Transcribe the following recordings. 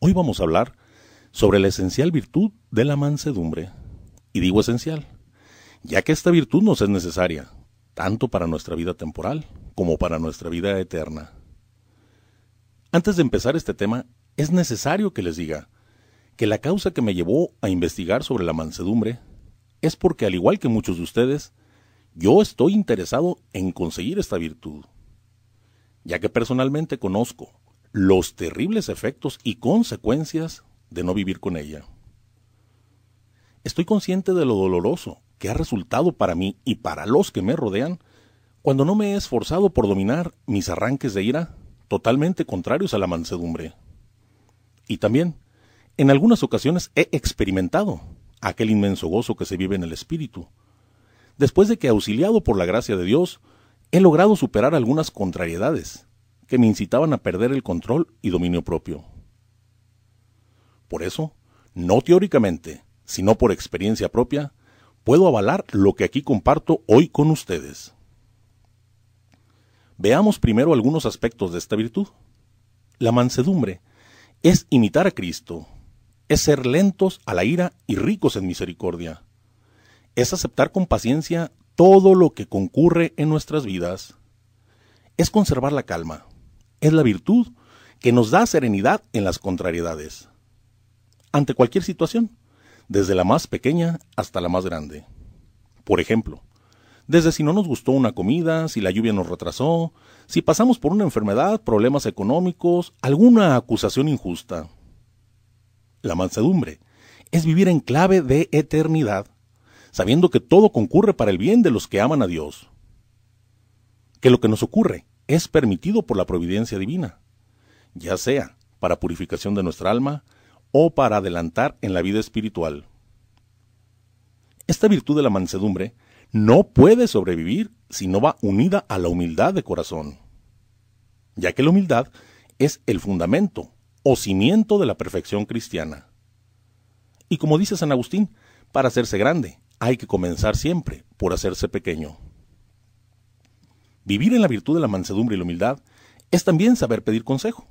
Hoy vamos a hablar sobre la esencial virtud de la mansedumbre. Y digo esencial, ya que esta virtud nos es necesaria, tanto para nuestra vida temporal como para nuestra vida eterna. Antes de empezar este tema, es necesario que les diga que la causa que me llevó a investigar sobre la mansedumbre es porque, al igual que muchos de ustedes, yo estoy interesado en conseguir esta virtud, ya que personalmente conozco los terribles efectos y consecuencias de no vivir con ella. Estoy consciente de lo doloroso que ha resultado para mí y para los que me rodean cuando no me he esforzado por dominar mis arranques de ira totalmente contrarios a la mansedumbre. Y también, en algunas ocasiones he experimentado aquel inmenso gozo que se vive en el espíritu, después de que, auxiliado por la gracia de Dios, he logrado superar algunas contrariedades que me incitaban a perder el control y dominio propio. Por eso, no teóricamente, sino por experiencia propia, puedo avalar lo que aquí comparto hoy con ustedes. Veamos primero algunos aspectos de esta virtud. La mansedumbre es imitar a Cristo, es ser lentos a la ira y ricos en misericordia, es aceptar con paciencia todo lo que concurre en nuestras vidas, es conservar la calma, es la virtud que nos da serenidad en las contrariedades, ante cualquier situación, desde la más pequeña hasta la más grande. Por ejemplo, desde si no nos gustó una comida, si la lluvia nos retrasó, si pasamos por una enfermedad, problemas económicos, alguna acusación injusta. La mansedumbre es vivir en clave de eternidad, sabiendo que todo concurre para el bien de los que aman a Dios. Que lo que nos ocurre es permitido por la providencia divina, ya sea para purificación de nuestra alma o para adelantar en la vida espiritual. Esta virtud de la mansedumbre no puede sobrevivir si no va unida a la humildad de corazón, ya que la humildad es el fundamento o cimiento de la perfección cristiana. Y como dice San Agustín, para hacerse grande hay que comenzar siempre por hacerse pequeño. Vivir en la virtud de la mansedumbre y la humildad es también saber pedir consejo.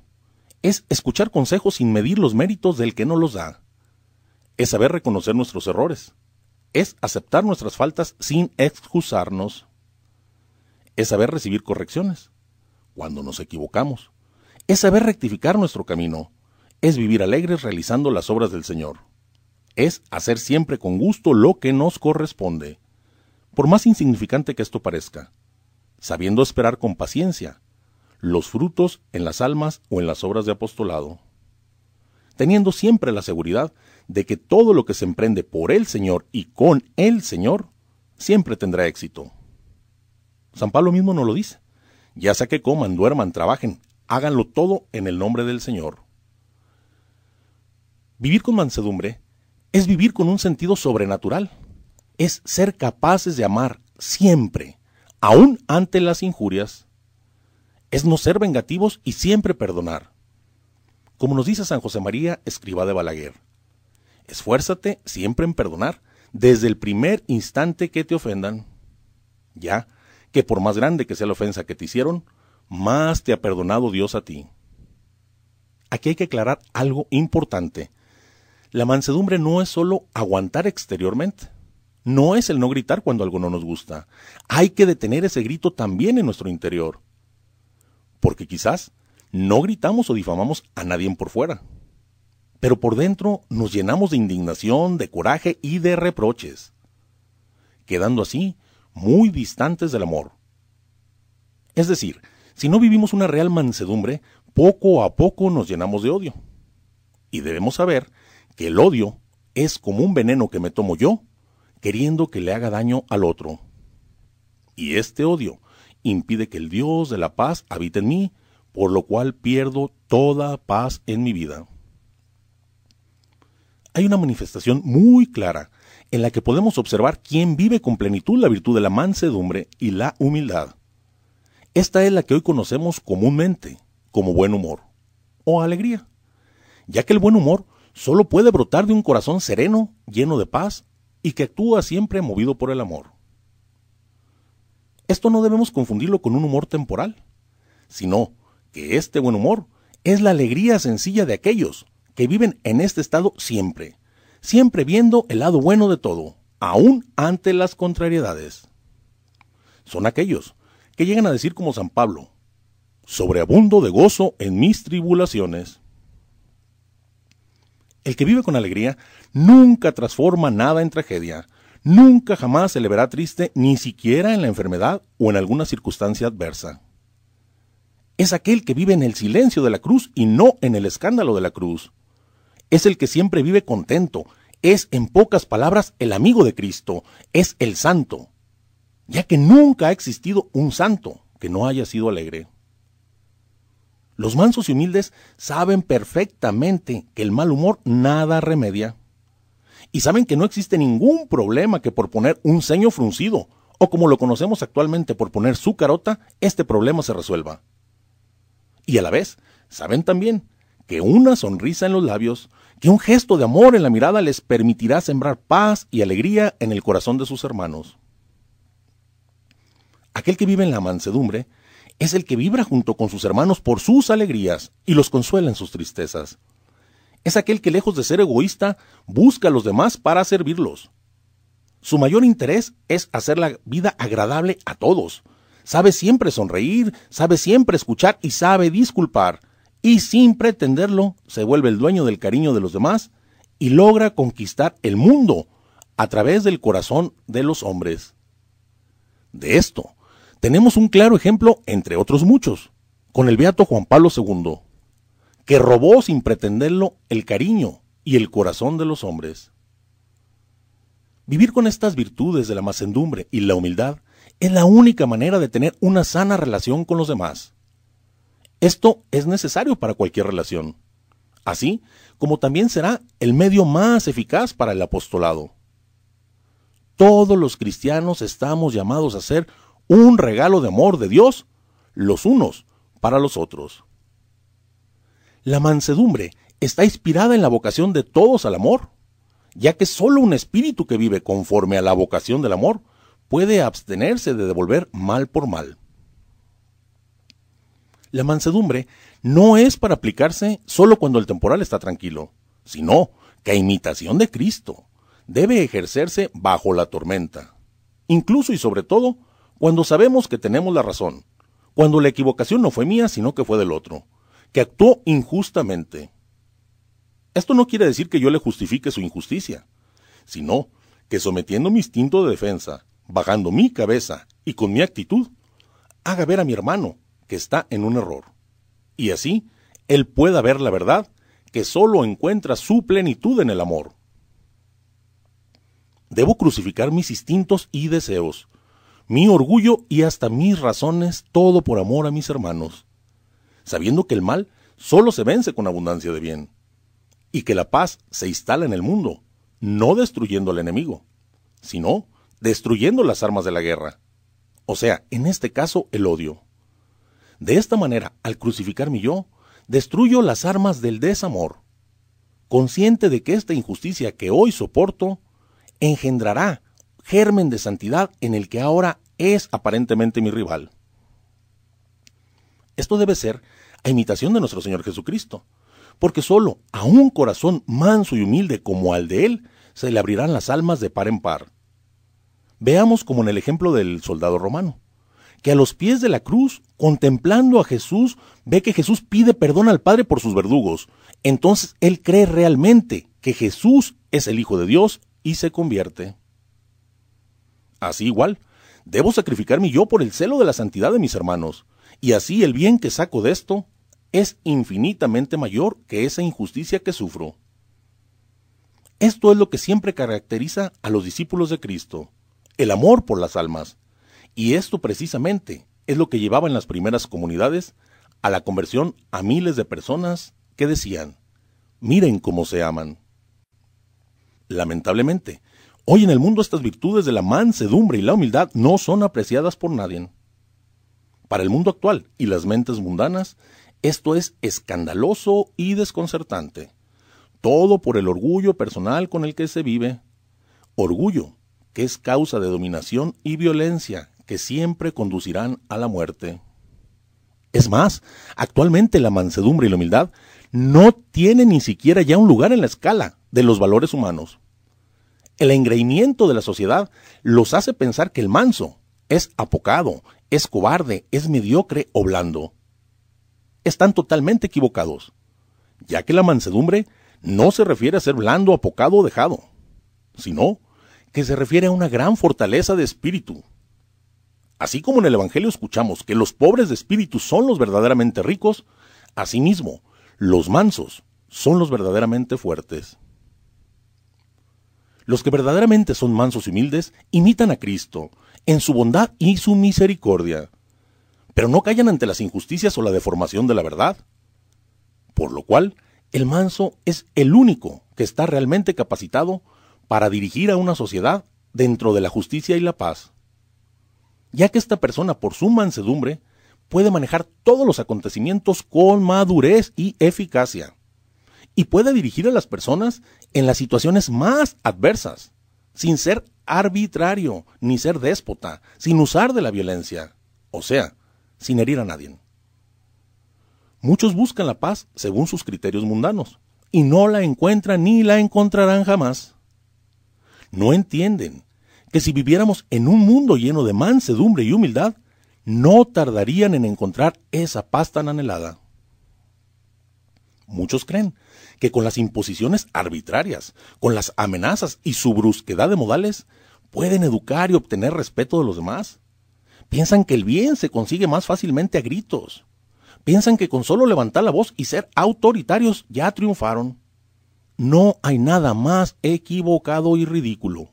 Es escuchar consejos sin medir los méritos del que no los da. Es saber reconocer nuestros errores. Es aceptar nuestras faltas sin excusarnos. Es saber recibir correcciones cuando nos equivocamos. Es saber rectificar nuestro camino. Es vivir alegres realizando las obras del Señor. Es hacer siempre con gusto lo que nos corresponde. Por más insignificante que esto parezca, sabiendo esperar con paciencia los frutos en las almas o en las obras de apostolado, teniendo siempre la seguridad de que todo lo que se emprende por el Señor y con el Señor siempre tendrá éxito. San Pablo mismo nos lo dice, ya sea que coman, duerman, trabajen, háganlo todo en el nombre del Señor. Vivir con mansedumbre es vivir con un sentido sobrenatural, es ser capaces de amar siempre aún ante las injurias, es no ser vengativos y siempre perdonar. Como nos dice San José María, escriba de Balaguer, esfuérzate siempre en perdonar desde el primer instante que te ofendan, ya que por más grande que sea la ofensa que te hicieron, más te ha perdonado Dios a ti. Aquí hay que aclarar algo importante. La mansedumbre no es solo aguantar exteriormente no es el no gritar cuando algo no nos gusta. Hay que detener ese grito también en nuestro interior. Porque quizás no gritamos o difamamos a nadie por fuera. Pero por dentro nos llenamos de indignación, de coraje y de reproches, quedando así muy distantes del amor. Es decir, si no vivimos una real mansedumbre, poco a poco nos llenamos de odio. Y debemos saber que el odio es como un veneno que me tomo yo queriendo que le haga daño al otro. Y este odio impide que el Dios de la paz habite en mí, por lo cual pierdo toda paz en mi vida. Hay una manifestación muy clara en la que podemos observar quién vive con plenitud la virtud de la mansedumbre y la humildad. Esta es la que hoy conocemos comúnmente como buen humor o alegría, ya que el buen humor solo puede brotar de un corazón sereno, lleno de paz y que actúa siempre movido por el amor. Esto no debemos confundirlo con un humor temporal, sino que este buen humor es la alegría sencilla de aquellos que viven en este estado siempre, siempre viendo el lado bueno de todo, aún ante las contrariedades. Son aquellos que llegan a decir como San Pablo, sobreabundo de gozo en mis tribulaciones. El que vive con alegría nunca transforma nada en tragedia, nunca jamás se le verá triste ni siquiera en la enfermedad o en alguna circunstancia adversa. Es aquel que vive en el silencio de la cruz y no en el escándalo de la cruz. Es el que siempre vive contento, es en pocas palabras el amigo de Cristo, es el santo, ya que nunca ha existido un santo que no haya sido alegre. Los mansos y humildes saben perfectamente que el mal humor nada remedia. Y saben que no existe ningún problema que por poner un ceño fruncido, o como lo conocemos actualmente por poner su carota, este problema se resuelva. Y a la vez, saben también que una sonrisa en los labios, que un gesto de amor en la mirada les permitirá sembrar paz y alegría en el corazón de sus hermanos. Aquel que vive en la mansedumbre es el que vibra junto con sus hermanos por sus alegrías y los consuela en sus tristezas. Es aquel que lejos de ser egoísta busca a los demás para servirlos. Su mayor interés es hacer la vida agradable a todos. Sabe siempre sonreír, sabe siempre escuchar y sabe disculpar. Y sin pretenderlo, se vuelve el dueño del cariño de los demás y logra conquistar el mundo a través del corazón de los hombres. De esto tenemos un claro ejemplo, entre otros muchos, con el beato Juan Pablo II, que robó sin pretenderlo el cariño y el corazón de los hombres. Vivir con estas virtudes de la macendumbre y la humildad es la única manera de tener una sana relación con los demás. Esto es necesario para cualquier relación, así como también será el medio más eficaz para el apostolado. Todos los cristianos estamos llamados a ser un regalo de amor de Dios, los unos para los otros. La mansedumbre está inspirada en la vocación de todos al amor, ya que solo un espíritu que vive conforme a la vocación del amor puede abstenerse de devolver mal por mal. La mansedumbre no es para aplicarse solo cuando el temporal está tranquilo, sino que a imitación de Cristo debe ejercerse bajo la tormenta, incluso y sobre todo cuando sabemos que tenemos la razón, cuando la equivocación no fue mía, sino que fue del otro, que actuó injustamente. Esto no quiere decir que yo le justifique su injusticia, sino que sometiendo mi instinto de defensa, bajando mi cabeza y con mi actitud, haga ver a mi hermano que está en un error. Y así, él pueda ver la verdad, que sólo encuentra su plenitud en el amor. Debo crucificar mis instintos y deseos, mi orgullo y hasta mis razones, todo por amor a mis hermanos, sabiendo que el mal solo se vence con abundancia de bien, y que la paz se instala en el mundo, no destruyendo al enemigo, sino destruyendo las armas de la guerra, o sea, en este caso el odio. De esta manera, al crucificar mi yo, destruyo las armas del desamor, consciente de que esta injusticia que hoy soporto engendrará germen de santidad en el que ahora es aparentemente mi rival. Esto debe ser a imitación de nuestro Señor Jesucristo, porque solo a un corazón manso y humilde como al de Él se le abrirán las almas de par en par. Veamos como en el ejemplo del soldado romano, que a los pies de la cruz, contemplando a Jesús, ve que Jesús pide perdón al Padre por sus verdugos. Entonces él cree realmente que Jesús es el Hijo de Dios y se convierte. Así igual, debo sacrificar mi yo por el celo de la santidad de mis hermanos, y así el bien que saco de esto es infinitamente mayor que esa injusticia que sufro. Esto es lo que siempre caracteriza a los discípulos de Cristo, el amor por las almas, y esto precisamente es lo que llevaba en las primeras comunidades a la conversión a miles de personas que decían, miren cómo se aman. Lamentablemente, Hoy en el mundo estas virtudes de la mansedumbre y la humildad no son apreciadas por nadie. Para el mundo actual y las mentes mundanas, esto es escandaloso y desconcertante. Todo por el orgullo personal con el que se vive. Orgullo, que es causa de dominación y violencia, que siempre conducirán a la muerte. Es más, actualmente la mansedumbre y la humildad no tiene ni siquiera ya un lugar en la escala de los valores humanos. El engreimiento de la sociedad los hace pensar que el manso es apocado, es cobarde, es mediocre o blando. Están totalmente equivocados, ya que la mansedumbre no se refiere a ser blando, apocado o dejado, sino que se refiere a una gran fortaleza de espíritu. Así como en el Evangelio escuchamos que los pobres de espíritu son los verdaderamente ricos, asimismo, los mansos son los verdaderamente fuertes. Los que verdaderamente son mansos y humildes imitan a Cristo en su bondad y su misericordia, pero no callan ante las injusticias o la deformación de la verdad. Por lo cual, el manso es el único que está realmente capacitado para dirigir a una sociedad dentro de la justicia y la paz, ya que esta persona por su mansedumbre puede manejar todos los acontecimientos con madurez y eficacia, y puede dirigir a las personas en las situaciones más adversas, sin ser arbitrario ni ser déspota, sin usar de la violencia, o sea, sin herir a nadie. Muchos buscan la paz según sus criterios mundanos, y no la encuentran ni la encontrarán jamás no entienden que si viviéramos en un mundo lleno de mansedumbre y humildad, no tardarían en encontrar esa paz tan anhelada. Muchos creen que con las imposiciones arbitrarias, con las amenazas y su brusquedad de modales, pueden educar y obtener respeto de los demás. Piensan que el bien se consigue más fácilmente a gritos. Piensan que con solo levantar la voz y ser autoritarios ya triunfaron. No hay nada más equivocado y ridículo.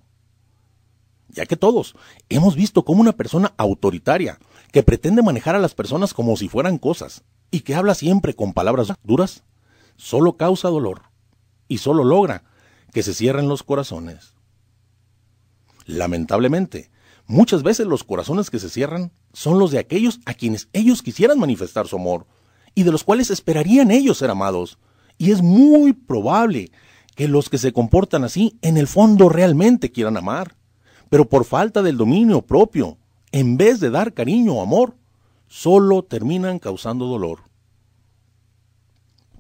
Ya que todos hemos visto cómo una persona autoritaria, que pretende manejar a las personas como si fueran cosas, y que habla siempre con palabras duras, solo causa dolor, y solo logra que se cierren los corazones. Lamentablemente, muchas veces los corazones que se cierran son los de aquellos a quienes ellos quisieran manifestar su amor, y de los cuales esperarían ellos ser amados, y es muy probable que los que se comportan así en el fondo realmente quieran amar, pero por falta del dominio propio, en vez de dar cariño o amor, solo terminan causando dolor.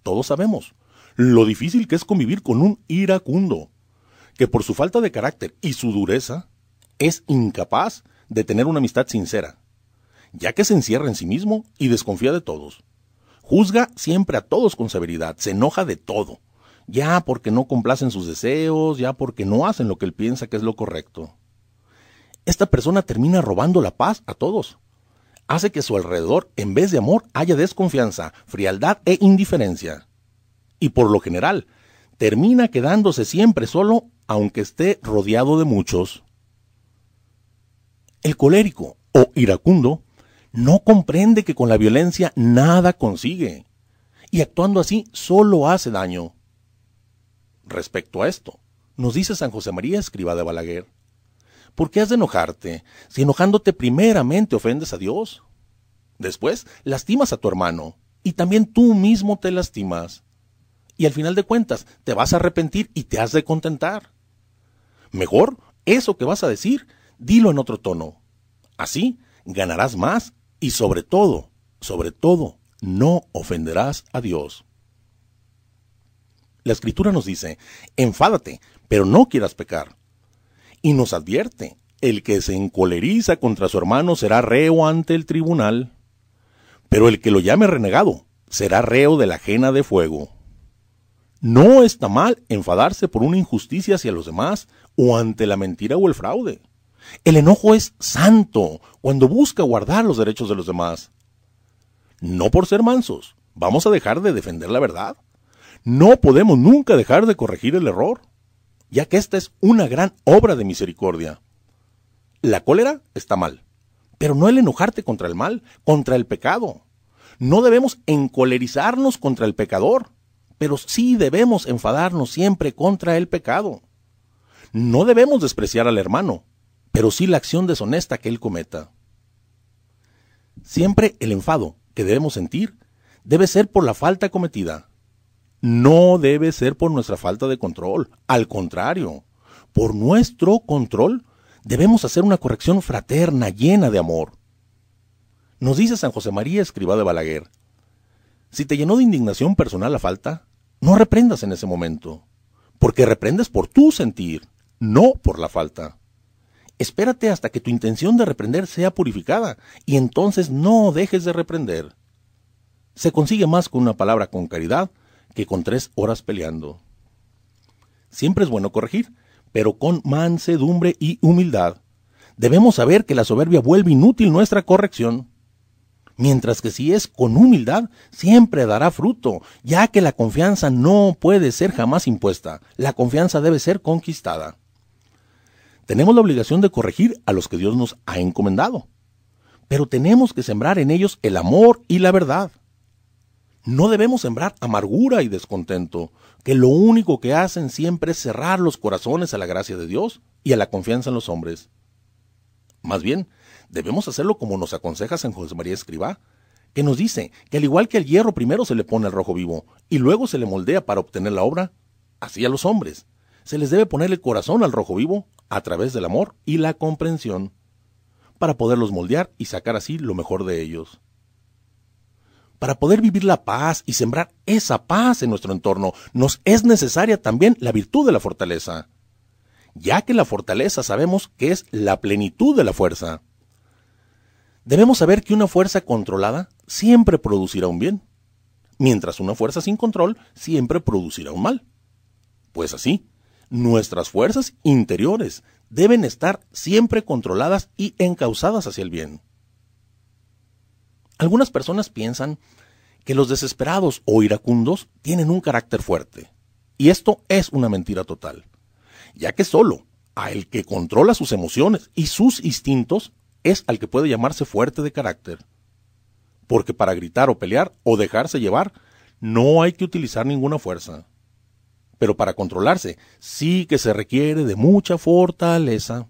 Todos sabemos lo difícil que es convivir con un iracundo, que por su falta de carácter y su dureza es incapaz de tener una amistad sincera, ya que se encierra en sí mismo y desconfía de todos. Juzga siempre a todos con severidad, se enoja de todo, ya porque no complacen sus deseos, ya porque no hacen lo que él piensa que es lo correcto. Esta persona termina robando la paz a todos. Hace que su alrededor, en vez de amor, haya desconfianza, frialdad e indiferencia. Y por lo general, termina quedándose siempre solo, aunque esté rodeado de muchos. El colérico o iracundo no comprende que con la violencia nada consigue, y actuando así solo hace daño. Respecto a esto, nos dice San José María Escriba de Balaguer, ¿por qué has de enojarte si enojándote primeramente ofendes a Dios? Después lastimas a tu hermano, y también tú mismo te lastimas. Y al final de cuentas, te vas a arrepentir y te has de contentar. Mejor, eso que vas a decir, dilo en otro tono. Así ganarás más y sobre todo, sobre todo, no ofenderás a Dios. La escritura nos dice, enfádate, pero no quieras pecar. Y nos advierte, el que se encoleriza contra su hermano será reo ante el tribunal, pero el que lo llame renegado será reo de la ajena de fuego. No está mal enfadarse por una injusticia hacia los demás o ante la mentira o el fraude. El enojo es santo cuando busca guardar los derechos de los demás. No por ser mansos, vamos a dejar de defender la verdad. No podemos nunca dejar de corregir el error, ya que esta es una gran obra de misericordia. La cólera está mal, pero no el enojarte contra el mal, contra el pecado. No debemos encolerizarnos contra el pecador, pero sí debemos enfadarnos siempre contra el pecado. No debemos despreciar al hermano, pero sí la acción deshonesta que él cometa. Siempre el enfado que debemos sentir debe ser por la falta cometida. No debe ser por nuestra falta de control. Al contrario, por nuestro control debemos hacer una corrección fraterna llena de amor. Nos dice San José María Escribá de Balaguer, Si te llenó de indignación personal la falta, no reprendas en ese momento, porque reprendes por tu sentir, no por la falta. Espérate hasta que tu intención de reprender sea purificada, y entonces no dejes de reprender. Se consigue más con una palabra con caridad que con tres horas peleando. Siempre es bueno corregir, pero con mansedumbre y humildad. Debemos saber que la soberbia vuelve inútil nuestra corrección mientras que si es con humildad, siempre dará fruto, ya que la confianza no puede ser jamás impuesta, la confianza debe ser conquistada. Tenemos la obligación de corregir a los que Dios nos ha encomendado, pero tenemos que sembrar en ellos el amor y la verdad. No debemos sembrar amargura y descontento, que lo único que hacen siempre es cerrar los corazones a la gracia de Dios y a la confianza en los hombres. Más bien, debemos hacerlo como nos aconseja San José María Escribá, que nos dice que al igual que al hierro primero se le pone el rojo vivo y luego se le moldea para obtener la obra, así a los hombres. Se les debe poner el corazón al rojo vivo a través del amor y la comprensión, para poderlos moldear y sacar así lo mejor de ellos. Para poder vivir la paz y sembrar esa paz en nuestro entorno, nos es necesaria también la virtud de la fortaleza, ya que la fortaleza sabemos que es la plenitud de la fuerza. Debemos saber que una fuerza controlada siempre producirá un bien, mientras una fuerza sin control siempre producirá un mal. Pues así, nuestras fuerzas interiores deben estar siempre controladas y encausadas hacia el bien. Algunas personas piensan que los desesperados o iracundos tienen un carácter fuerte, y esto es una mentira total, ya que solo a el que controla sus emociones y sus instintos es al que puede llamarse fuerte de carácter. Porque para gritar o pelear o dejarse llevar no hay que utilizar ninguna fuerza. Pero para controlarse sí que se requiere de mucha fortaleza.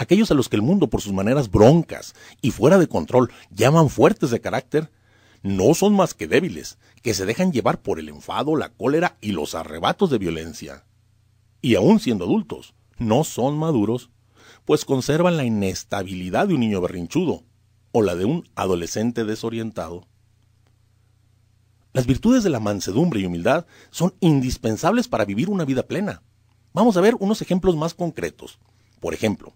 Aquellos a los que el mundo por sus maneras broncas y fuera de control llaman fuertes de carácter, no son más que débiles, que se dejan llevar por el enfado, la cólera y los arrebatos de violencia. Y aun siendo adultos, no son maduros pues conservan la inestabilidad de un niño berrinchudo o la de un adolescente desorientado. Las virtudes de la mansedumbre y humildad son indispensables para vivir una vida plena. Vamos a ver unos ejemplos más concretos. Por ejemplo,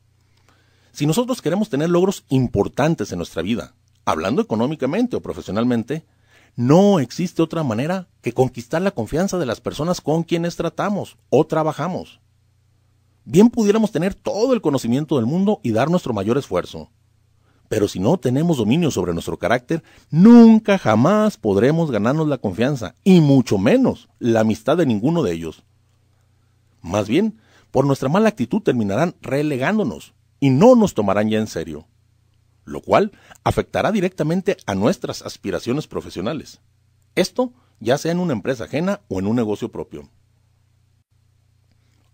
si nosotros queremos tener logros importantes en nuestra vida, hablando económicamente o profesionalmente, no existe otra manera que conquistar la confianza de las personas con quienes tratamos o trabajamos. Bien pudiéramos tener todo el conocimiento del mundo y dar nuestro mayor esfuerzo. Pero si no tenemos dominio sobre nuestro carácter, nunca jamás podremos ganarnos la confianza, y mucho menos la amistad de ninguno de ellos. Más bien, por nuestra mala actitud terminarán relegándonos, y no nos tomarán ya en serio, lo cual afectará directamente a nuestras aspiraciones profesionales. Esto ya sea en una empresa ajena o en un negocio propio.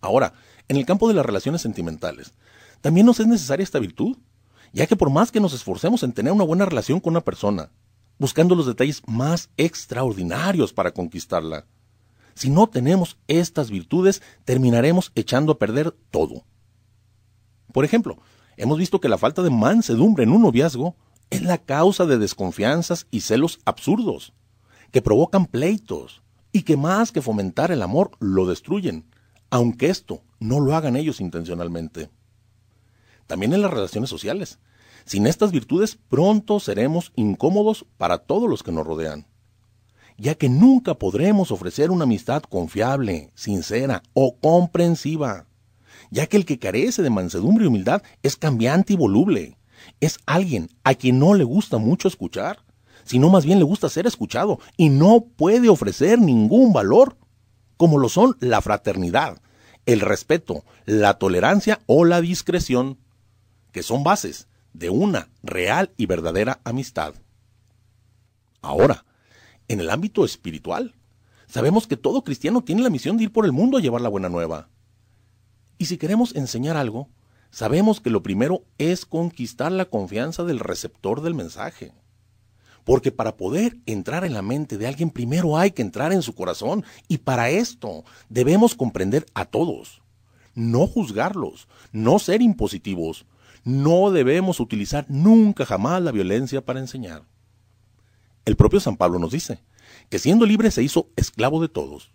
Ahora, en el campo de las relaciones sentimentales, también nos es necesaria esta virtud, ya que por más que nos esforcemos en tener una buena relación con una persona, buscando los detalles más extraordinarios para conquistarla, si no tenemos estas virtudes, terminaremos echando a perder todo. Por ejemplo, hemos visto que la falta de mansedumbre en un noviazgo es la causa de desconfianzas y celos absurdos, que provocan pleitos y que más que fomentar el amor lo destruyen, aunque esto no lo hagan ellos intencionalmente. También en las relaciones sociales. Sin estas virtudes pronto seremos incómodos para todos los que nos rodean, ya que nunca podremos ofrecer una amistad confiable, sincera o comprensiva, ya que el que carece de mansedumbre y humildad es cambiante y voluble, es alguien a quien no le gusta mucho escuchar, sino más bien le gusta ser escuchado y no puede ofrecer ningún valor como lo son la fraternidad, el respeto, la tolerancia o la discreción, que son bases de una real y verdadera amistad. Ahora, en el ámbito espiritual, sabemos que todo cristiano tiene la misión de ir por el mundo a llevar la buena nueva. Y si queremos enseñar algo, sabemos que lo primero es conquistar la confianza del receptor del mensaje. Porque para poder entrar en la mente de alguien primero hay que entrar en su corazón y para esto debemos comprender a todos, no juzgarlos, no ser impositivos, no debemos utilizar nunca jamás la violencia para enseñar. El propio San Pablo nos dice que siendo libre se hizo esclavo de todos,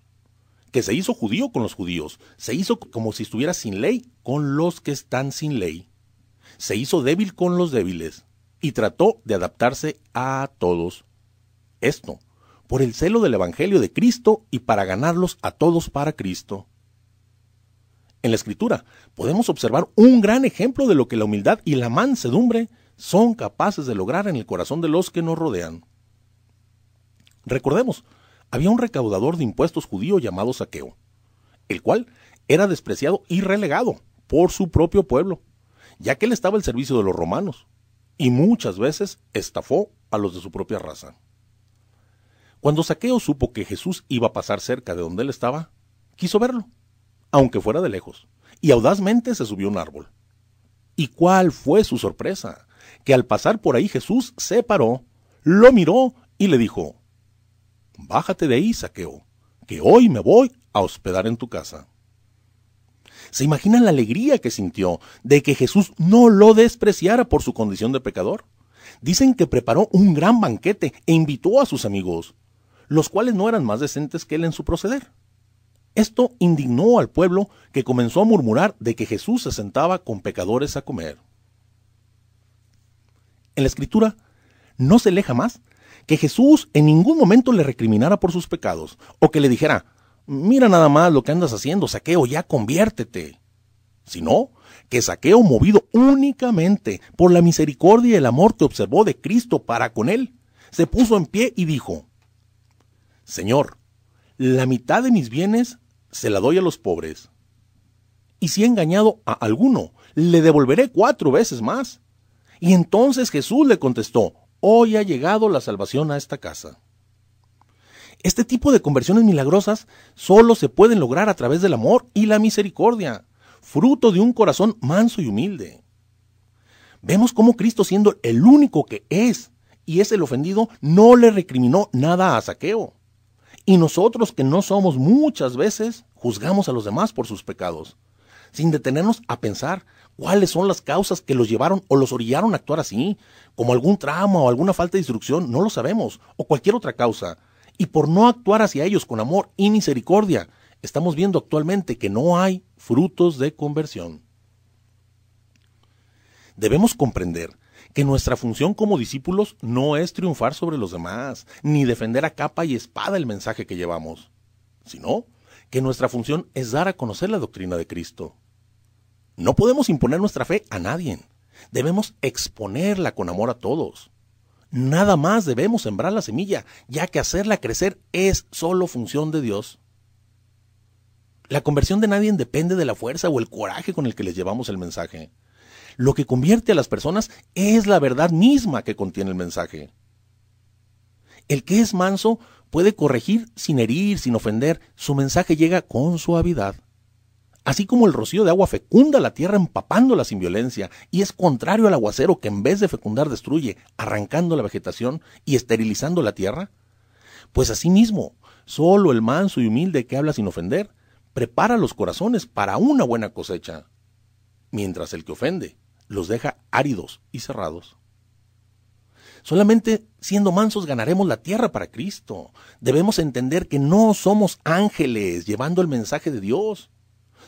que se hizo judío con los judíos, se hizo como si estuviera sin ley con los que están sin ley, se hizo débil con los débiles y trató de adaptarse a todos. Esto, por el celo del Evangelio de Cristo y para ganarlos a todos para Cristo. En la Escritura podemos observar un gran ejemplo de lo que la humildad y la mansedumbre son capaces de lograr en el corazón de los que nos rodean. Recordemos, había un recaudador de impuestos judío llamado Saqueo, el cual era despreciado y relegado por su propio pueblo, ya que él estaba al servicio de los romanos, y muchas veces estafó a los de su propia raza. Cuando Saqueo supo que Jesús iba a pasar cerca de donde él estaba, quiso verlo aunque fuera de lejos, y audazmente se subió a un árbol. ¿Y cuál fue su sorpresa? Que al pasar por ahí Jesús se paró, lo miró y le dijo, Bájate de ahí, saqueo, que hoy me voy a hospedar en tu casa. ¿Se imaginan la alegría que sintió de que Jesús no lo despreciara por su condición de pecador? Dicen que preparó un gran banquete e invitó a sus amigos, los cuales no eran más decentes que él en su proceder. Esto indignó al pueblo que comenzó a murmurar de que Jesús se sentaba con pecadores a comer. En la escritura no se lee más que Jesús en ningún momento le recriminara por sus pecados o que le dijera, mira nada más lo que andas haciendo, saqueo, ya conviértete. Sino que saqueo movido únicamente por la misericordia y el amor que observó de Cristo para con él, se puso en pie y dijo, Señor, la mitad de mis bienes se la doy a los pobres. Y si he engañado a alguno, le devolveré cuatro veces más. Y entonces Jesús le contestó, hoy ha llegado la salvación a esta casa. Este tipo de conversiones milagrosas solo se pueden lograr a través del amor y la misericordia, fruto de un corazón manso y humilde. Vemos cómo Cristo siendo el único que es y es el ofendido, no le recriminó nada a Saqueo. Y nosotros que no somos muchas veces, juzgamos a los demás por sus pecados, sin detenernos a pensar cuáles son las causas que los llevaron o los orillaron a actuar así, como algún trauma o alguna falta de instrucción, no lo sabemos, o cualquier otra causa. Y por no actuar hacia ellos con amor y misericordia, estamos viendo actualmente que no hay frutos de conversión. Debemos comprender que nuestra función como discípulos no es triunfar sobre los demás, ni defender a capa y espada el mensaje que llevamos, sino que nuestra función es dar a conocer la doctrina de Cristo. No podemos imponer nuestra fe a nadie, debemos exponerla con amor a todos. Nada más debemos sembrar la semilla, ya que hacerla crecer es solo función de Dios. La conversión de nadie depende de la fuerza o el coraje con el que les llevamos el mensaje. Lo que convierte a las personas es la verdad misma que contiene el mensaje. El que es manso puede corregir sin herir, sin ofender. Su mensaje llega con suavidad. Así como el rocío de agua fecunda la tierra empapándola sin violencia y es contrario al aguacero que en vez de fecundar destruye, arrancando la vegetación y esterilizando la tierra, pues asimismo, solo el manso y humilde que habla sin ofender prepara los corazones para una buena cosecha, mientras el que ofende los deja áridos y cerrados. Solamente siendo mansos ganaremos la tierra para Cristo. Debemos entender que no somos ángeles llevando el mensaje de Dios,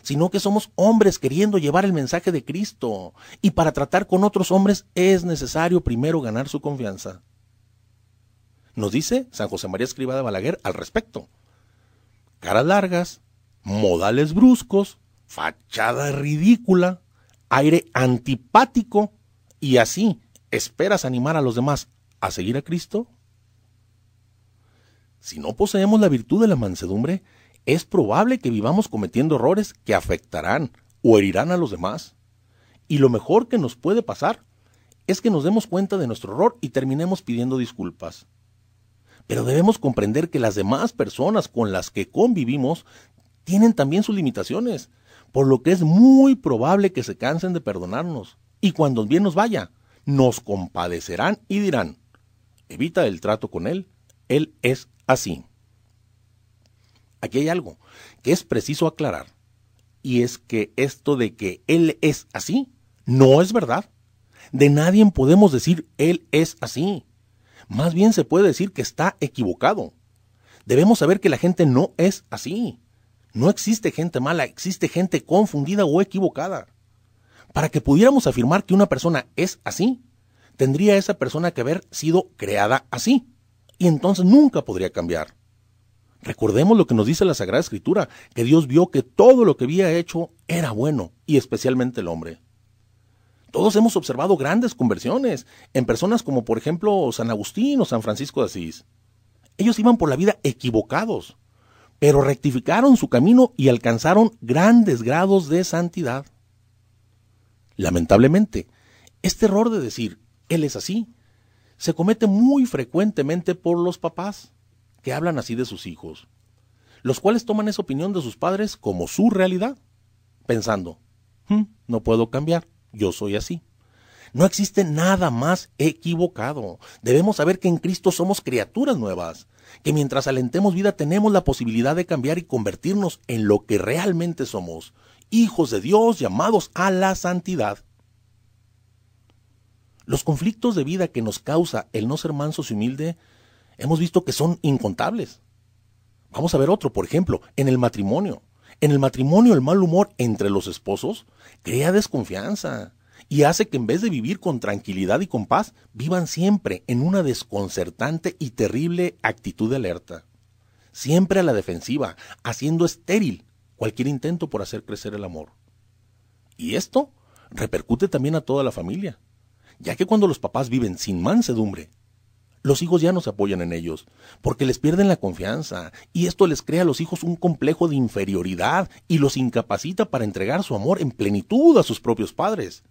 sino que somos hombres queriendo llevar el mensaje de Cristo. Y para tratar con otros hombres es necesario primero ganar su confianza. Nos dice San José María Escriba de Balaguer al respecto. Caras largas, modales bruscos, fachada ridícula, aire antipático y así esperas animar a los demás a seguir a Cristo? Si no poseemos la virtud de la mansedumbre, es probable que vivamos cometiendo errores que afectarán o herirán a los demás. Y lo mejor que nos puede pasar es que nos demos cuenta de nuestro error y terminemos pidiendo disculpas. Pero debemos comprender que las demás personas con las que convivimos tienen también sus limitaciones por lo que es muy probable que se cansen de perdonarnos. Y cuando bien nos vaya, nos compadecerán y dirán, evita el trato con él, él es así. Aquí hay algo que es preciso aclarar, y es que esto de que él es así no es verdad. De nadie podemos decir él es así. Más bien se puede decir que está equivocado. Debemos saber que la gente no es así. No existe gente mala, existe gente confundida o equivocada. Para que pudiéramos afirmar que una persona es así, tendría esa persona que haber sido creada así, y entonces nunca podría cambiar. Recordemos lo que nos dice la Sagrada Escritura, que Dios vio que todo lo que había hecho era bueno, y especialmente el hombre. Todos hemos observado grandes conversiones en personas como por ejemplo San Agustín o San Francisco de Asís. Ellos iban por la vida equivocados, pero rectificaron su camino y alcanzaron grandes grados de santidad. Lamentablemente, este error de decir, Él es así, se comete muy frecuentemente por los papás que hablan así de sus hijos, los cuales toman esa opinión de sus padres como su realidad, pensando, hmm, no puedo cambiar, yo soy así. No existe nada más equivocado. Debemos saber que en Cristo somos criaturas nuevas, que mientras alentemos vida tenemos la posibilidad de cambiar y convertirnos en lo que realmente somos, hijos de Dios llamados a la santidad. Los conflictos de vida que nos causa el no ser mansos y humilde, hemos visto que son incontables. Vamos a ver otro, por ejemplo, en el matrimonio. En el matrimonio el mal humor entre los esposos crea desconfianza y hace que en vez de vivir con tranquilidad y con paz, vivan siempre en una desconcertante y terrible actitud de alerta. Siempre a la defensiva, haciendo estéril cualquier intento por hacer crecer el amor. Y esto repercute también a toda la familia, ya que cuando los papás viven sin mansedumbre, los hijos ya no se apoyan en ellos, porque les pierden la confianza, y esto les crea a los hijos un complejo de inferioridad y los incapacita para entregar su amor en plenitud a sus propios padres,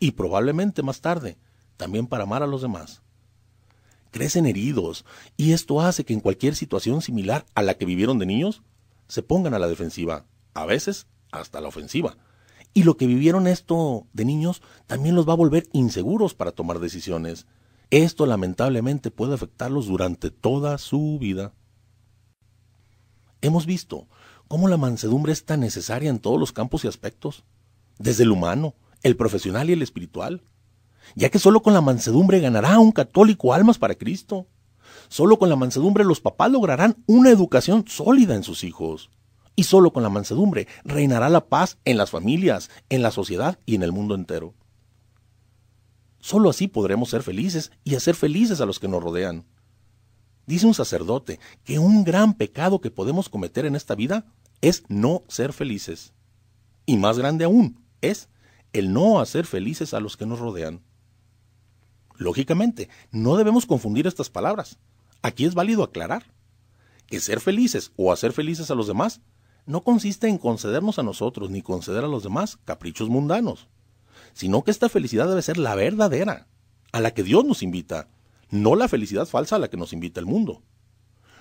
y probablemente más tarde, también para amar a los demás. Crecen heridos, y esto hace que en cualquier situación similar a la que vivieron de niños, se pongan a la defensiva, a veces hasta la ofensiva. Y lo que vivieron esto de niños también los va a volver inseguros para tomar decisiones. Esto lamentablemente puede afectarlos durante toda su vida. Hemos visto cómo la mansedumbre es tan necesaria en todos los campos y aspectos, desde el humano, el profesional y el espiritual, ya que solo con la mansedumbre ganará un católico almas para Cristo. Solo con la mansedumbre los papás lograrán una educación sólida en sus hijos. Y solo con la mansedumbre reinará la paz en las familias, en la sociedad y en el mundo entero. Solo así podremos ser felices y hacer felices a los que nos rodean. Dice un sacerdote que un gran pecado que podemos cometer en esta vida es no ser felices. Y más grande aún es el no hacer felices a los que nos rodean. Lógicamente, no debemos confundir estas palabras. Aquí es válido aclarar que ser felices o hacer felices a los demás no consiste en concedernos a nosotros ni conceder a los demás caprichos mundanos, sino que esta felicidad debe ser la verdadera, a la que Dios nos invita, no la felicidad falsa a la que nos invita el mundo.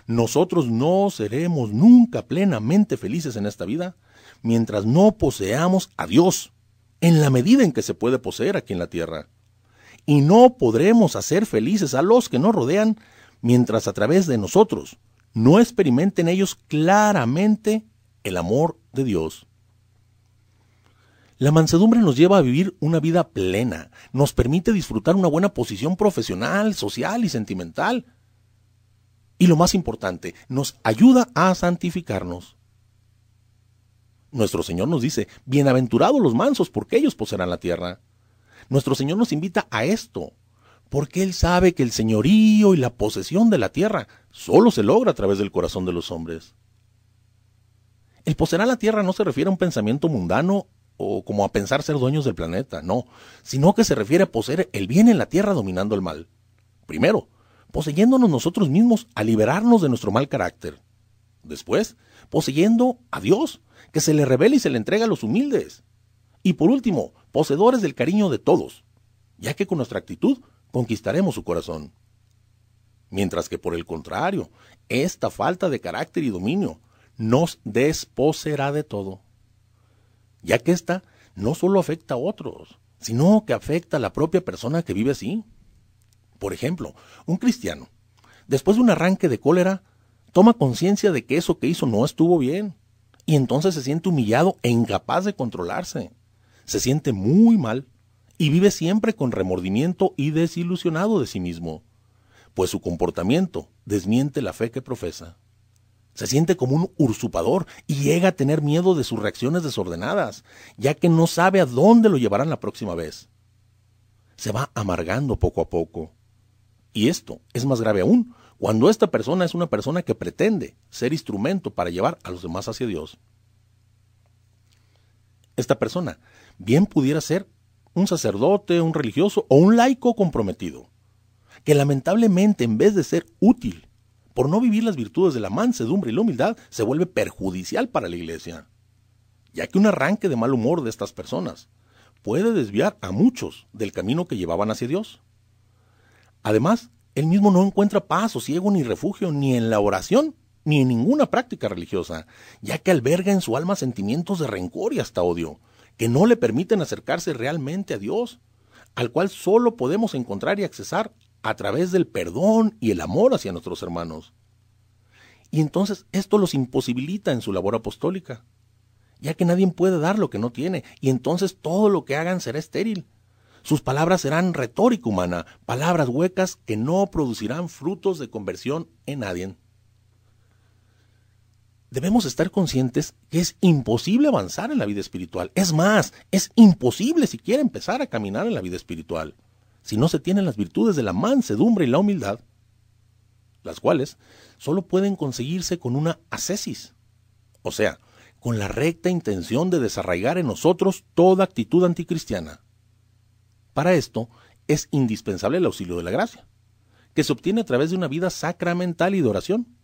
Nosotros no seremos nunca plenamente felices en esta vida mientras no poseamos a Dios, en la medida en que se puede poseer aquí en la tierra. Y no podremos hacer felices a los que nos rodean mientras a través de nosotros no experimenten ellos claramente el amor de Dios. La mansedumbre nos lleva a vivir una vida plena, nos permite disfrutar una buena posición profesional, social y sentimental. Y lo más importante, nos ayuda a santificarnos. Nuestro Señor nos dice, bienaventurados los mansos, porque ellos poseerán la tierra. Nuestro Señor nos invita a esto, porque Él sabe que el señorío y la posesión de la tierra solo se logra a través del corazón de los hombres. El poseer la tierra no se refiere a un pensamiento mundano o como a pensar ser dueños del planeta, no, sino que se refiere a poseer el bien en la tierra dominando el mal. Primero, poseyéndonos nosotros mismos a liberarnos de nuestro mal carácter. Después, poseyendo a Dios, que se le revela y se le entrega a los humildes. Y por último, poseedores del cariño de todos, ya que con nuestra actitud conquistaremos su corazón. Mientras que por el contrario, esta falta de carácter y dominio nos desposerá de todo, ya que ésta no solo afecta a otros, sino que afecta a la propia persona que vive así. Por ejemplo, un cristiano, después de un arranque de cólera, toma conciencia de que eso que hizo no estuvo bien, y entonces se siente humillado e incapaz de controlarse. Se siente muy mal y vive siempre con remordimiento y desilusionado de sí mismo. pues su comportamiento desmiente la fe que profesa. Se siente como un usurpador y llega a tener miedo de sus reacciones desordenadas, ya que no sabe a dónde lo llevarán la próxima vez. Se va amargando poco a poco. Y esto es más grave aún cuando esta persona es una persona que pretende ser instrumento para llevar a los demás hacia Dios. Esta persona bien pudiera ser un sacerdote, un religioso o un laico comprometido, que lamentablemente en vez de ser útil por no vivir las virtudes de la mansedumbre y la humildad, se vuelve perjudicial para la iglesia, ya que un arranque de mal humor de estas personas puede desviar a muchos del camino que llevaban hacia Dios. Además, él mismo no encuentra paz o ciego ni refugio ni en la oración ni en ninguna práctica religiosa, ya que alberga en su alma sentimientos de rencor y hasta odio, que no le permiten acercarse realmente a Dios, al cual solo podemos encontrar y accesar a través del perdón y el amor hacia nuestros hermanos. Y entonces esto los imposibilita en su labor apostólica, ya que nadie puede dar lo que no tiene, y entonces todo lo que hagan será estéril. Sus palabras serán retórica humana, palabras huecas que no producirán frutos de conversión en nadie debemos estar conscientes que es imposible avanzar en la vida espiritual. Es más, es imposible siquiera empezar a caminar en la vida espiritual si no se tienen las virtudes de la mansedumbre y la humildad, las cuales solo pueden conseguirse con una ascesis, o sea, con la recta intención de desarraigar en nosotros toda actitud anticristiana. Para esto es indispensable el auxilio de la gracia, que se obtiene a través de una vida sacramental y de oración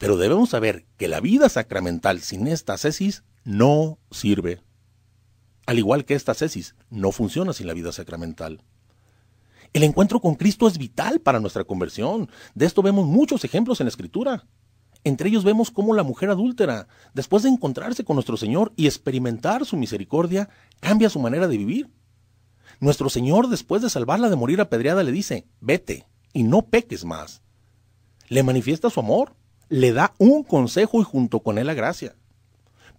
pero debemos saber que la vida sacramental sin esta cesis no sirve. Al igual que esta cesis no funciona sin la vida sacramental. El encuentro con Cristo es vital para nuestra conversión. De esto vemos muchos ejemplos en la Escritura. Entre ellos vemos cómo la mujer adúltera, después de encontrarse con nuestro Señor y experimentar su misericordia, cambia su manera de vivir. Nuestro Señor, después de salvarla de morir apedreada, le dice, vete y no peques más. Le manifiesta su amor, le da un consejo y junto con él la gracia.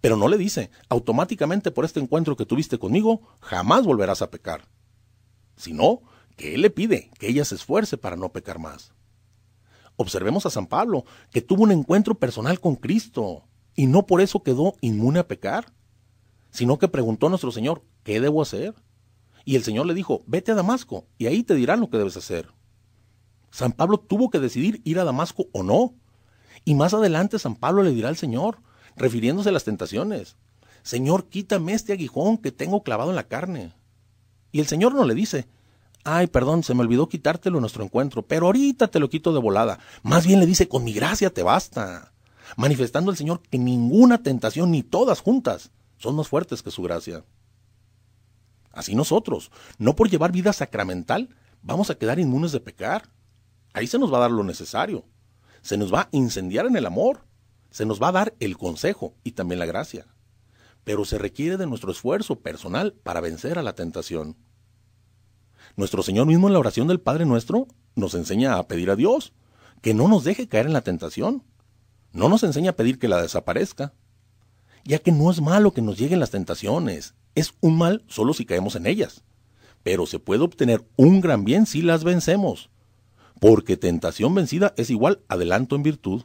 Pero no le dice, automáticamente por este encuentro que tuviste conmigo, jamás volverás a pecar. Sino que él le pide que ella se esfuerce para no pecar más. Observemos a San Pablo, que tuvo un encuentro personal con Cristo, y no por eso quedó inmune a pecar, sino que preguntó a nuestro Señor, ¿qué debo hacer? Y el Señor le dijo, vete a Damasco, y ahí te dirán lo que debes hacer. San Pablo tuvo que decidir ir a Damasco o no, y más adelante San Pablo le dirá al Señor, refiriéndose a las tentaciones, Señor, quítame este aguijón que tengo clavado en la carne. Y el Señor no le dice, ay, perdón, se me olvidó quitártelo en nuestro encuentro, pero ahorita te lo quito de volada. Más bien le dice, con mi gracia te basta, manifestando al Señor que ninguna tentación, ni todas juntas, son más fuertes que su gracia. Así nosotros, no por llevar vida sacramental, vamos a quedar inmunes de pecar. Ahí se nos va a dar lo necesario se nos va a incendiar en el amor, se nos va a dar el consejo y también la gracia. Pero se requiere de nuestro esfuerzo personal para vencer a la tentación. Nuestro Señor mismo en la oración del Padre nuestro nos enseña a pedir a Dios que no nos deje caer en la tentación. No nos enseña a pedir que la desaparezca, ya que no es malo que nos lleguen las tentaciones, es un mal solo si caemos en ellas. Pero se puede obtener un gran bien si las vencemos porque tentación vencida es igual adelanto en virtud.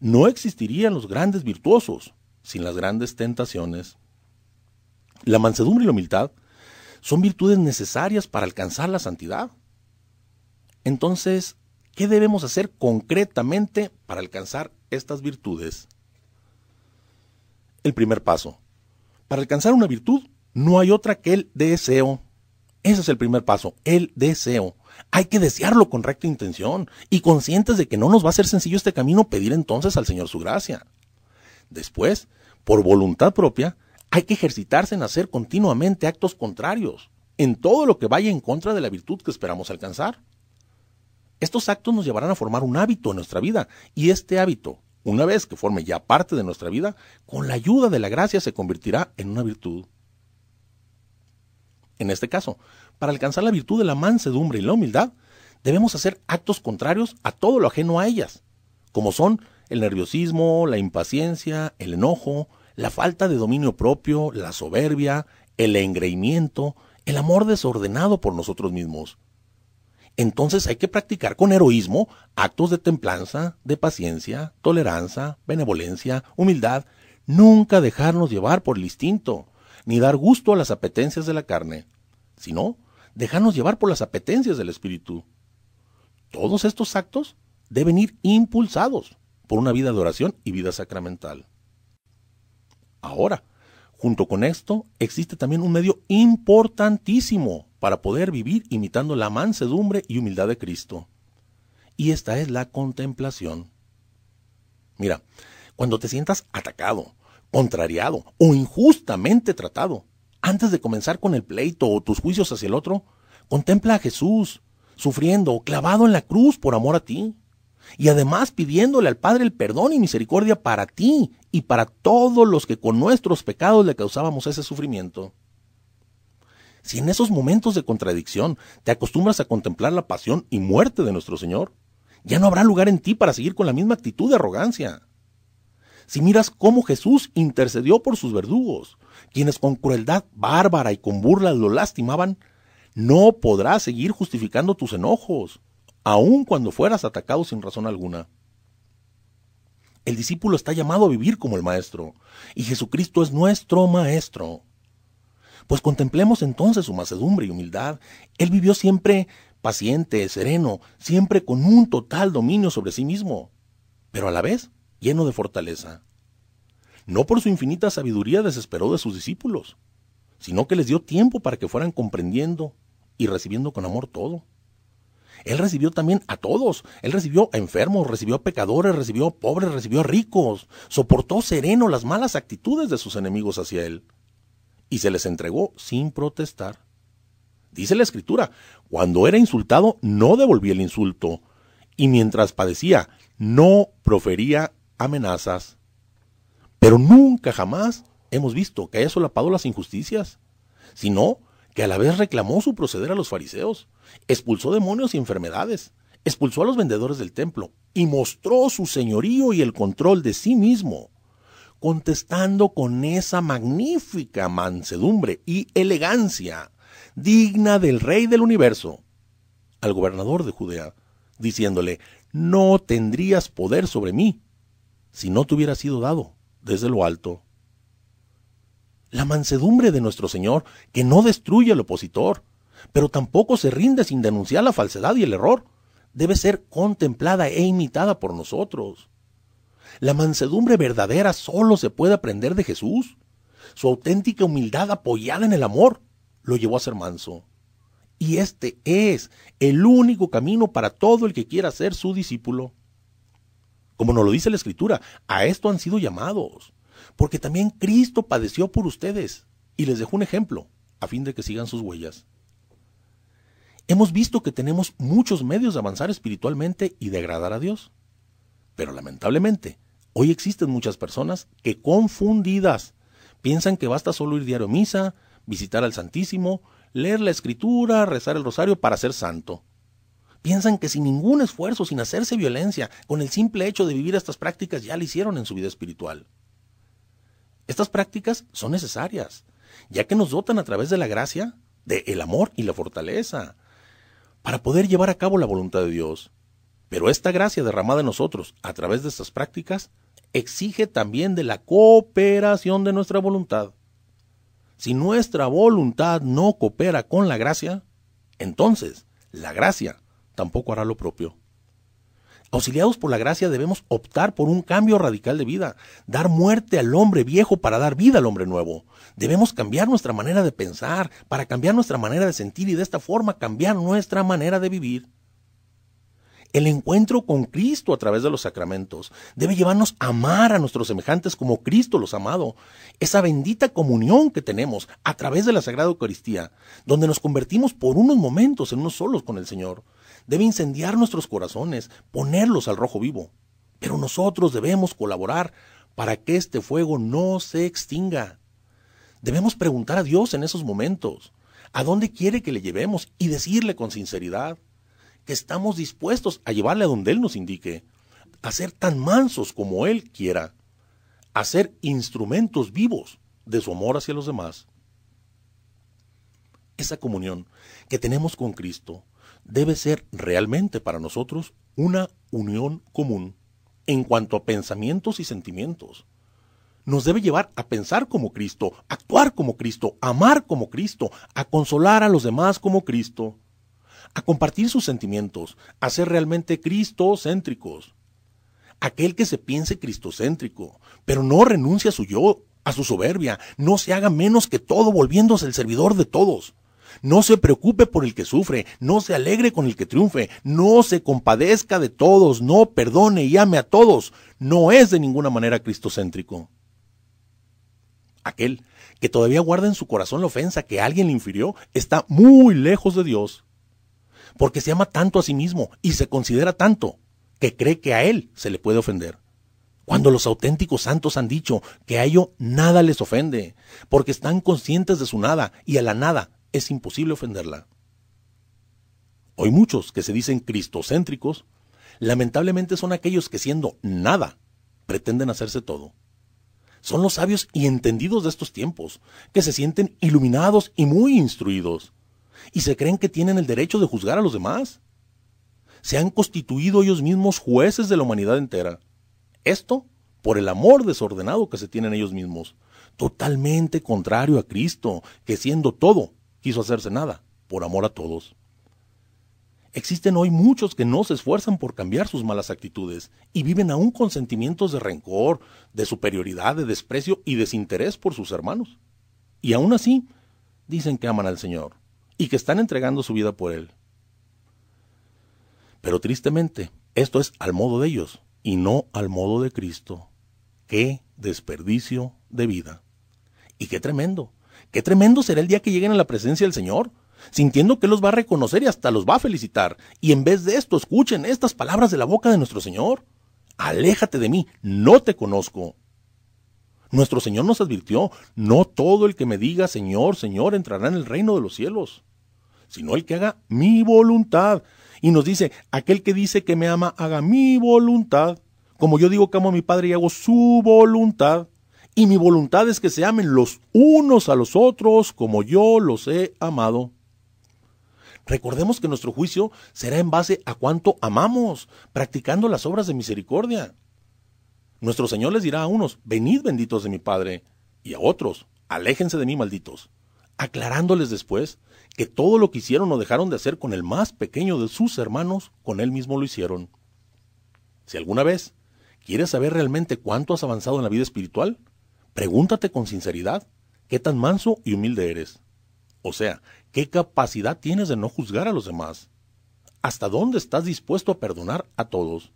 No existirían los grandes virtuosos sin las grandes tentaciones. La mansedumbre y la humildad son virtudes necesarias para alcanzar la santidad. Entonces, ¿qué debemos hacer concretamente para alcanzar estas virtudes? El primer paso. Para alcanzar una virtud no hay otra que el deseo. Ese es el primer paso, el deseo. Hay que desearlo con recta intención y conscientes de que no nos va a ser sencillo este camino pedir entonces al Señor su gracia. Después, por voluntad propia, hay que ejercitarse en hacer continuamente actos contrarios, en todo lo que vaya en contra de la virtud que esperamos alcanzar. Estos actos nos llevarán a formar un hábito en nuestra vida y este hábito, una vez que forme ya parte de nuestra vida, con la ayuda de la gracia se convertirá en una virtud. En este caso, para alcanzar la virtud de la mansedumbre y la humildad, debemos hacer actos contrarios a todo lo ajeno a ellas, como son el nerviosismo, la impaciencia, el enojo, la falta de dominio propio, la soberbia, el engreimiento, el amor desordenado por nosotros mismos. entonces hay que practicar con heroísmo actos de templanza, de paciencia, tolerancia, benevolencia, humildad, nunca dejarnos llevar por el instinto, ni dar gusto a las apetencias de la carne, sino dejarnos llevar por las apetencias del espíritu. Todos estos actos deben ir impulsados por una vida de oración y vida sacramental. Ahora, junto con esto, existe también un medio importantísimo para poder vivir imitando la mansedumbre y humildad de Cristo. Y esta es la contemplación. Mira, cuando te sientas atacado, contrariado o injustamente tratado, antes de comenzar con el pleito o tus juicios hacia el otro, contempla a Jesús, sufriendo, clavado en la cruz por amor a ti y además pidiéndole al Padre el perdón y misericordia para ti y para todos los que con nuestros pecados le causábamos ese sufrimiento. Si en esos momentos de contradicción te acostumbras a contemplar la pasión y muerte de nuestro Señor, ya no habrá lugar en ti para seguir con la misma actitud de arrogancia. Si miras cómo Jesús intercedió por sus verdugos, quienes con crueldad bárbara y con burla lo lastimaban, no podrás seguir justificando tus enojos, aun cuando fueras atacado sin razón alguna. El discípulo está llamado a vivir como el Maestro, y Jesucristo es nuestro Maestro. Pues contemplemos entonces su macedumbre y humildad. Él vivió siempre paciente, sereno, siempre con un total dominio sobre sí mismo, pero a la vez lleno de fortaleza. No por su infinita sabiduría desesperó de sus discípulos, sino que les dio tiempo para que fueran comprendiendo y recibiendo con amor todo. Él recibió también a todos. Él recibió a enfermos, recibió a pecadores, recibió a pobres, recibió a ricos. Soportó sereno las malas actitudes de sus enemigos hacia él. Y se les entregó sin protestar. Dice la escritura, cuando era insultado no devolvía el insulto. Y mientras padecía, no profería amenazas. Pero nunca jamás hemos visto que haya solapado las injusticias, sino que a la vez reclamó su proceder a los fariseos, expulsó demonios y enfermedades, expulsó a los vendedores del templo y mostró su señorío y el control de sí mismo, contestando con esa magnífica mansedumbre y elegancia digna del rey del universo al gobernador de Judea, diciéndole, no tendrías poder sobre mí si no te hubiera sido dado desde lo alto la mansedumbre de nuestro Señor, que no destruye al opositor, pero tampoco se rinde sin denunciar la falsedad y el error, debe ser contemplada e imitada por nosotros. La mansedumbre verdadera solo se puede aprender de Jesús. Su auténtica humildad apoyada en el amor lo llevó a ser manso. Y este es el único camino para todo el que quiera ser su discípulo. Como nos lo dice la Escritura, a esto han sido llamados porque también Cristo padeció por ustedes y les dejó un ejemplo, a fin de que sigan sus huellas. Hemos visto que tenemos muchos medios de avanzar espiritualmente y de agradar a Dios. Pero lamentablemente, hoy existen muchas personas que confundidas piensan que basta solo ir diario a misa, visitar al Santísimo, leer la Escritura, rezar el rosario para ser santo. Piensan que sin ningún esfuerzo, sin hacerse violencia, con el simple hecho de vivir estas prácticas ya lo hicieron en su vida espiritual. Estas prácticas son necesarias, ya que nos dotan a través de la gracia, del el amor y la fortaleza, para poder llevar a cabo la voluntad de Dios. Pero esta gracia derramada en nosotros a través de estas prácticas exige también de la cooperación de nuestra voluntad. Si nuestra voluntad no coopera con la gracia, entonces la gracia tampoco hará lo propio. Auxiliados por la gracia debemos optar por un cambio radical de vida, dar muerte al hombre viejo para dar vida al hombre nuevo. Debemos cambiar nuestra manera de pensar para cambiar nuestra manera de sentir y de esta forma cambiar nuestra manera de vivir. El encuentro con Cristo a través de los sacramentos debe llevarnos a amar a nuestros semejantes como Cristo los ha amado. Esa bendita comunión que tenemos a través de la Sagrada Eucaristía, donde nos convertimos por unos momentos en unos solos con el Señor debe incendiar nuestros corazones, ponerlos al rojo vivo. Pero nosotros debemos colaborar para que este fuego no se extinga. Debemos preguntar a Dios en esos momentos, ¿a dónde quiere que le llevemos? Y decirle con sinceridad que estamos dispuestos a llevarle a donde Él nos indique, a ser tan mansos como Él quiera, a ser instrumentos vivos de su amor hacia los demás. Esa comunión que tenemos con Cristo debe ser realmente para nosotros una unión común en cuanto a pensamientos y sentimientos. Nos debe llevar a pensar como Cristo, actuar como Cristo, amar como Cristo, a consolar a los demás como Cristo, a compartir sus sentimientos, a ser realmente cristocéntricos. Aquel que se piense cristocéntrico, pero no renuncia a su yo, a su soberbia, no se haga menos que todo volviéndose el servidor de todos. No se preocupe por el que sufre, no se alegre con el que triunfe, no se compadezca de todos, no perdone y ame a todos. No es de ninguna manera cristocéntrico. Aquel que todavía guarda en su corazón la ofensa que alguien le infirió está muy lejos de Dios, porque se ama tanto a sí mismo y se considera tanto que cree que a él se le puede ofender. Cuando los auténticos santos han dicho que a ello nada les ofende, porque están conscientes de su nada y a la nada es imposible ofenderla. Hoy muchos que se dicen cristocéntricos, lamentablemente son aquellos que siendo nada, pretenden hacerse todo. Son los sabios y entendidos de estos tiempos, que se sienten iluminados y muy instruidos, y se creen que tienen el derecho de juzgar a los demás. Se han constituido ellos mismos jueces de la humanidad entera. Esto por el amor desordenado que se tienen ellos mismos, totalmente contrario a Cristo, que siendo todo, quiso hacerse nada, por amor a todos. Existen hoy muchos que no se esfuerzan por cambiar sus malas actitudes y viven aún con sentimientos de rencor, de superioridad, de desprecio y desinterés por sus hermanos. Y aún así, dicen que aman al Señor y que están entregando su vida por Él. Pero tristemente, esto es al modo de ellos y no al modo de Cristo. ¡Qué desperdicio de vida! Y qué tremendo, Qué tremendo será el día que lleguen a la presencia del Señor, sintiendo que los va a reconocer y hasta los va a felicitar. Y en vez de esto, escuchen estas palabras de la boca de nuestro Señor. Aléjate de mí, no te conozco. Nuestro Señor nos advirtió, no todo el que me diga Señor, Señor entrará en el reino de los cielos, sino el que haga mi voluntad. Y nos dice, aquel que dice que me ama, haga mi voluntad. Como yo digo que amo a mi Padre y hago su voluntad y mi voluntad es que se amen los unos a los otros como yo los he amado. Recordemos que nuestro juicio será en base a cuánto amamos, practicando las obras de misericordia. Nuestro Señor les dirá a unos, venid benditos de mi Padre, y a otros, aléjense de mí malditos, aclarándoles después que todo lo que hicieron o dejaron de hacer con el más pequeño de sus hermanos, con él mismo lo hicieron. Si alguna vez quieres saber realmente cuánto has avanzado en la vida espiritual, Pregúntate con sinceridad qué tan manso y humilde eres. O sea, qué capacidad tienes de no juzgar a los demás. ¿Hasta dónde estás dispuesto a perdonar a todos?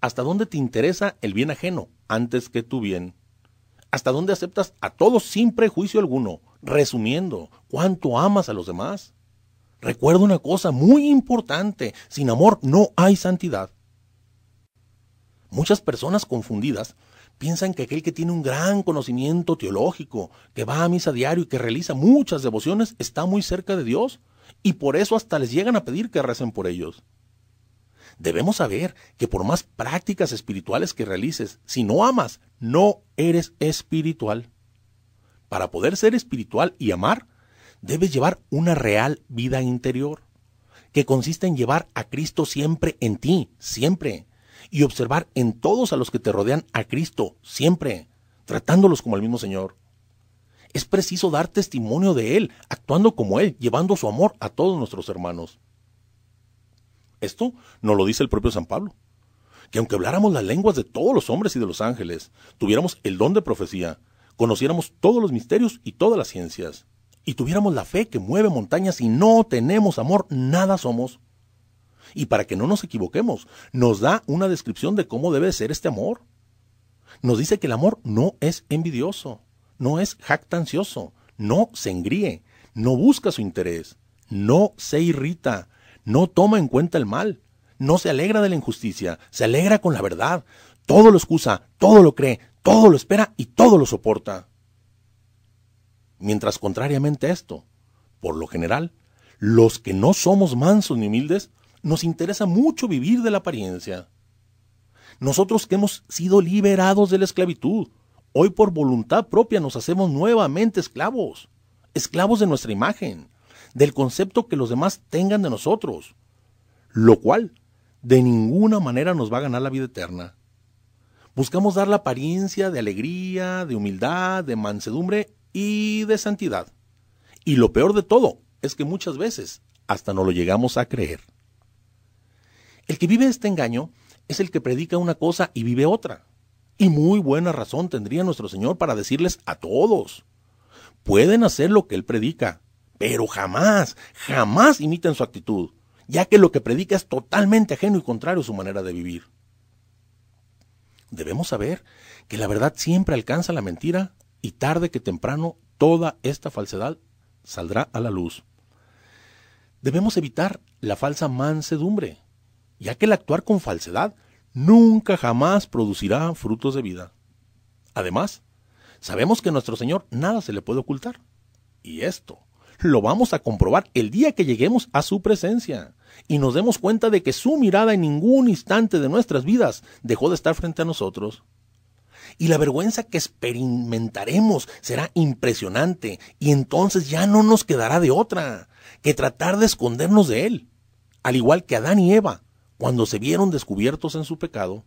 ¿Hasta dónde te interesa el bien ajeno antes que tu bien? ¿Hasta dónde aceptas a todos sin prejuicio alguno? Resumiendo, ¿cuánto amas a los demás? Recuerda una cosa muy importante, sin amor no hay santidad. Muchas personas confundidas piensan que aquel que tiene un gran conocimiento teológico, que va a misa diario y que realiza muchas devociones, está muy cerca de Dios, y por eso hasta les llegan a pedir que recen por ellos. Debemos saber que por más prácticas espirituales que realices, si no amas, no eres espiritual. Para poder ser espiritual y amar, debes llevar una real vida interior, que consiste en llevar a Cristo siempre en ti, siempre, y observar en todos a los que te rodean a Cristo, siempre, tratándolos como el mismo Señor. Es preciso dar testimonio de Él, actuando como Él, llevando su amor a todos nuestros hermanos. Esto nos lo dice el propio San Pablo, que aunque habláramos las lenguas de todos los hombres y de los ángeles, tuviéramos el don de profecía, conociéramos todos los misterios y todas las ciencias, y tuviéramos la fe que mueve montañas y no tenemos amor, nada somos. Y para que no nos equivoquemos, nos da una descripción de cómo debe ser este amor. Nos dice que el amor no es envidioso, no es jactancioso, no se engríe, no busca su interés, no se irrita, no toma en cuenta el mal, no se alegra de la injusticia, se alegra con la verdad, todo lo excusa, todo lo cree, todo lo espera y todo lo soporta. Mientras contrariamente a esto, por lo general, los que no somos mansos ni humildes nos interesa mucho vivir de la apariencia. Nosotros que hemos sido liberados de la esclavitud, hoy por voluntad propia nos hacemos nuevamente esclavos, esclavos de nuestra imagen, del concepto que los demás tengan de nosotros, lo cual de ninguna manera nos va a ganar la vida eterna. Buscamos dar la apariencia de alegría, de humildad, de mansedumbre y de santidad. Y lo peor de todo es que muchas veces hasta no lo llegamos a creer. El que vive este engaño es el que predica una cosa y vive otra. Y muy buena razón tendría nuestro Señor para decirles a todos. Pueden hacer lo que Él predica, pero jamás, jamás imiten su actitud, ya que lo que predica es totalmente ajeno y contrario a su manera de vivir. Debemos saber que la verdad siempre alcanza la mentira y tarde que temprano toda esta falsedad saldrá a la luz. Debemos evitar la falsa mansedumbre, ya que el actuar con falsedad nunca jamás producirá frutos de vida. Además, sabemos que a nuestro Señor nada se le puede ocultar. Y esto lo vamos a comprobar el día que lleguemos a su presencia y nos demos cuenta de que su mirada en ningún instante de nuestras vidas dejó de estar frente a nosotros. Y la vergüenza que experimentaremos será impresionante y entonces ya no nos quedará de otra que tratar de escondernos de él, al igual que Adán y Eva cuando se vieron descubiertos en su pecado.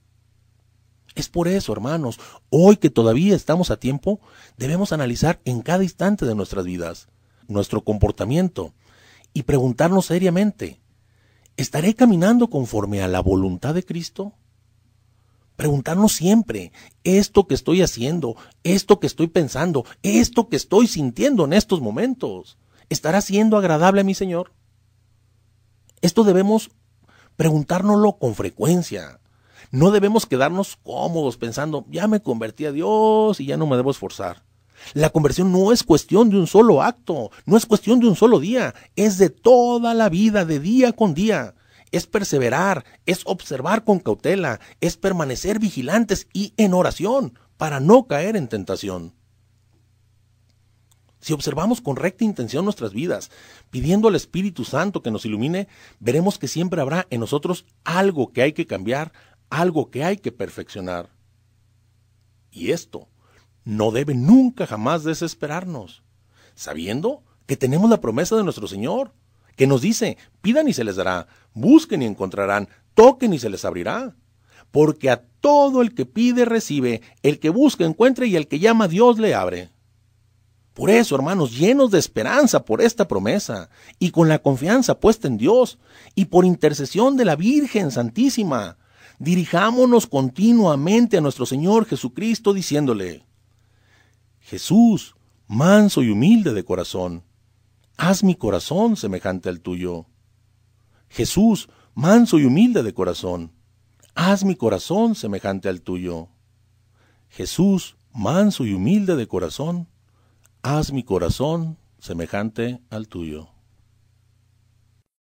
Es por eso, hermanos, hoy que todavía estamos a tiempo, debemos analizar en cada instante de nuestras vidas nuestro comportamiento y preguntarnos seriamente, ¿estaré caminando conforme a la voluntad de Cristo? Preguntarnos siempre, esto que estoy haciendo, esto que estoy pensando, esto que estoy sintiendo en estos momentos, ¿estará siendo agradable a mi Señor? Esto debemos preguntárnoslo con frecuencia. No debemos quedarnos cómodos pensando, ya me convertí a Dios y ya no me debo esforzar. La conversión no es cuestión de un solo acto, no es cuestión de un solo día, es de toda la vida, de día con día. Es perseverar, es observar con cautela, es permanecer vigilantes y en oración para no caer en tentación. Si observamos con recta intención nuestras vidas, pidiendo al Espíritu Santo que nos ilumine, veremos que siempre habrá en nosotros algo que hay que cambiar, algo que hay que perfeccionar. Y esto no debe nunca jamás desesperarnos, sabiendo que tenemos la promesa de nuestro Señor, que nos dice, pidan y se les dará, busquen y encontrarán, toquen y se les abrirá. Porque a todo el que pide recibe, el que busca encuentra y el que llama Dios le abre. Por eso, hermanos, llenos de esperanza por esta promesa y con la confianza puesta en Dios y por intercesión de la Virgen Santísima, dirijámonos continuamente a nuestro Señor Jesucristo diciéndole, Jesús, manso y humilde de corazón, haz mi corazón semejante al tuyo. Jesús, manso y humilde de corazón, haz mi corazón semejante al tuyo. Jesús, manso y humilde de corazón, haz mi corazón semejante al tuyo.